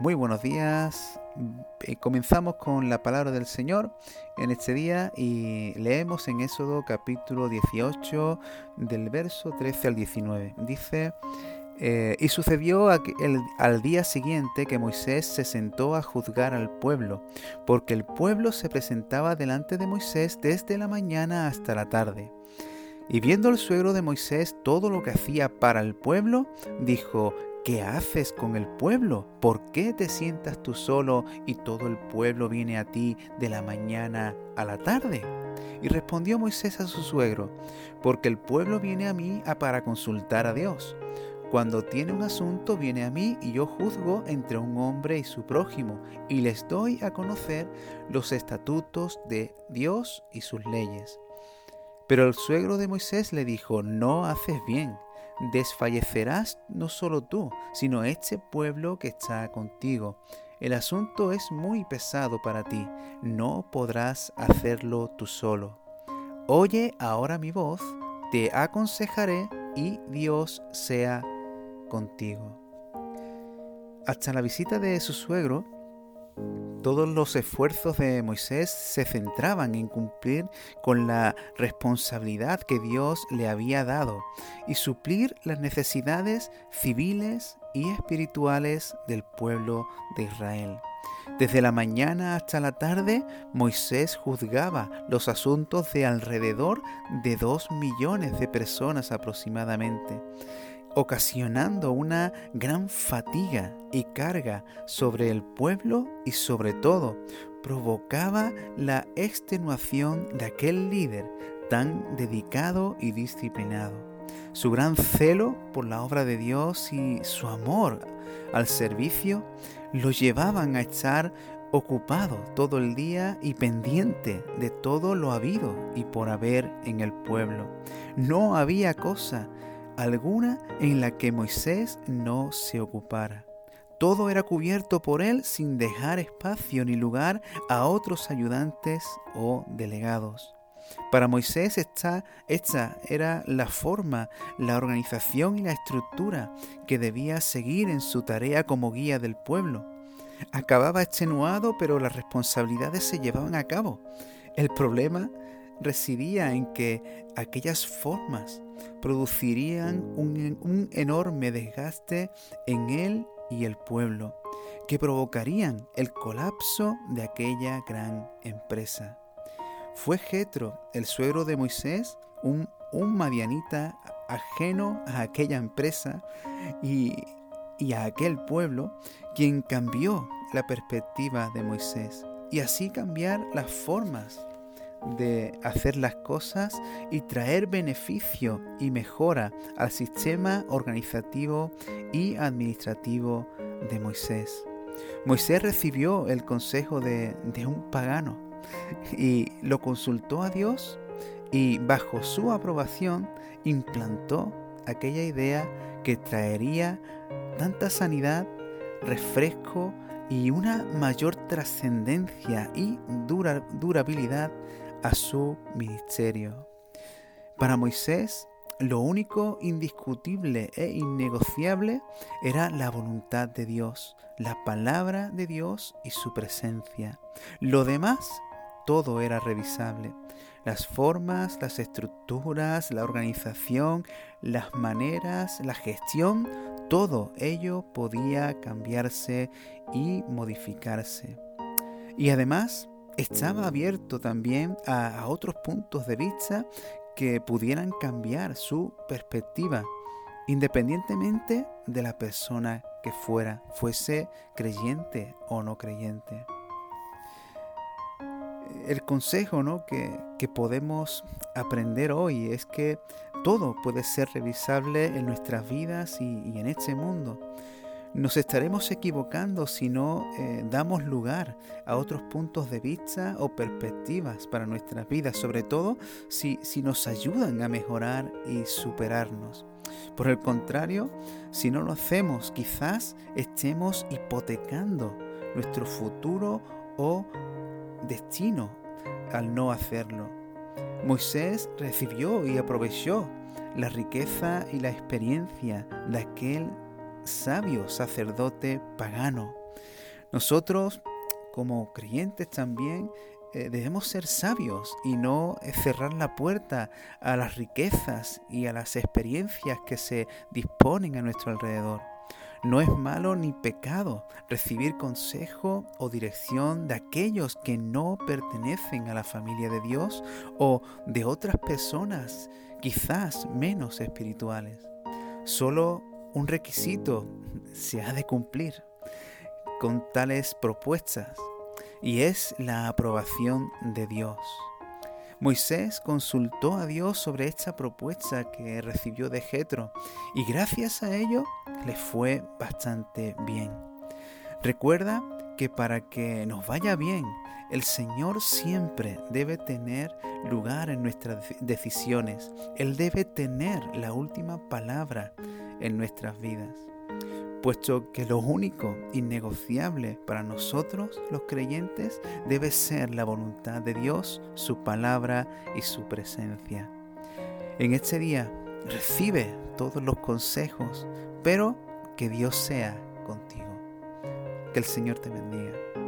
Muy buenos días. Eh, comenzamos con la palabra del Señor en este día y leemos en Éxodo capítulo 18 del verso 13 al 19. Dice, eh, y sucedió al día siguiente que Moisés se sentó a juzgar al pueblo, porque el pueblo se presentaba delante de Moisés desde la mañana hasta la tarde. Y viendo el suegro de Moisés todo lo que hacía para el pueblo, dijo, ¿Qué haces con el pueblo? ¿Por qué te sientas tú solo y todo el pueblo viene a ti de la mañana a la tarde? Y respondió Moisés a su suegro, porque el pueblo viene a mí para consultar a Dios. Cuando tiene un asunto viene a mí y yo juzgo entre un hombre y su prójimo y les doy a conocer los estatutos de Dios y sus leyes. Pero el suegro de Moisés le dijo, no haces bien desfallecerás no solo tú, sino este pueblo que está contigo. El asunto es muy pesado para ti, no podrás hacerlo tú solo. Oye ahora mi voz, te aconsejaré y Dios sea contigo. Hasta la visita de su suegro, todos los esfuerzos de Moisés se centraban en cumplir con la responsabilidad que Dios le había dado y suplir las necesidades civiles y espirituales del pueblo de Israel. Desde la mañana hasta la tarde, Moisés juzgaba los asuntos de alrededor de dos millones de personas aproximadamente ocasionando una gran fatiga y carga sobre el pueblo y sobre todo provocaba la extenuación de aquel líder tan dedicado y disciplinado. Su gran celo por la obra de Dios y su amor al servicio lo llevaban a estar ocupado todo el día y pendiente de todo lo habido y por haber en el pueblo. No había cosa alguna en la que Moisés no se ocupara. Todo era cubierto por él sin dejar espacio ni lugar a otros ayudantes o delegados. Para Moisés esta, esta era la forma, la organización y la estructura que debía seguir en su tarea como guía del pueblo. Acababa extenuado, pero las responsabilidades se llevaban a cabo. El problema residía en que aquellas formas producirían un, enorme desgaste en él y el pueblo, que provocarían el colapso de aquella gran empresa. Fue Jetro, el suegro de Moisés, un, un madianita ajeno a aquella empresa y, y a aquel pueblo, quien cambió la perspectiva de Moisés y así cambiar las formas de hacer las cosas y traer beneficio y mejora al sistema organizativo y administrativo de Moisés. Moisés recibió el consejo de, un pagano y lo consultó a Dios y bajo su aprobación implantó aquella idea que traería tanta sanidad, refresco y una mayor trascendencia y durabilidad a su ministerio. Para Moisés, lo único indiscutible e innegociable era la voluntad de Dios, la palabra de Dios y su presencia. Lo demás, todo era revisable. Las formas, las estructuras, la organización, las maneras, la gestión, todo ello podía cambiarse y modificarse. Y además, estaba abierto también a, otros puntos de vista que pudieran cambiar su perspectiva, independientemente de la persona que fuera, fuese creyente o no creyente. El consejo ¿no? que, podemos aprender hoy es que todo puede ser revisable en nuestras vidas y en este mundo. Nos estaremos equivocando si no eh, damos lugar a otros puntos de vista o perspectivas para nuestras vidas, sobre todo si, si nos ayudan a mejorar y superarnos. Por el contrario, si no lo hacemos, quizás estemos hipotecando nuestro futuro o destino al no hacerlo. Moisés recibió y aprovechó la riqueza y la experiencia de aquel sabio sacerdote pagano Nosotros, como creyentes también, eh, debemos ser sabios y no cerrar la puerta a las riquezas y a las experiencias que se disponen a nuestro alrededor. No es malo ni pecado recibir consejo o dirección de aquellos que no pertenecen a la familia de Dios o de otras personas quizás menos espirituales. Solo un requisito se ha de cumplir con tales propuestas y es la aprobación de Dios. Moisés consultó a Dios sobre esta propuesta que recibió de Jetro y gracias a ello le fue bastante bien. Recuerda que para que nos vaya bien, el Señor siempre debe tener lugar en nuestras decisiones. Él debe tener la última palabra en nuestras vidas puesto que lo único innegociable para nosotros los creyentes debe ser la voluntad de Dios, su palabra y su presencia. En este día recibe todos los consejos, pero que Dios sea contigo. Que el Señor te bendiga.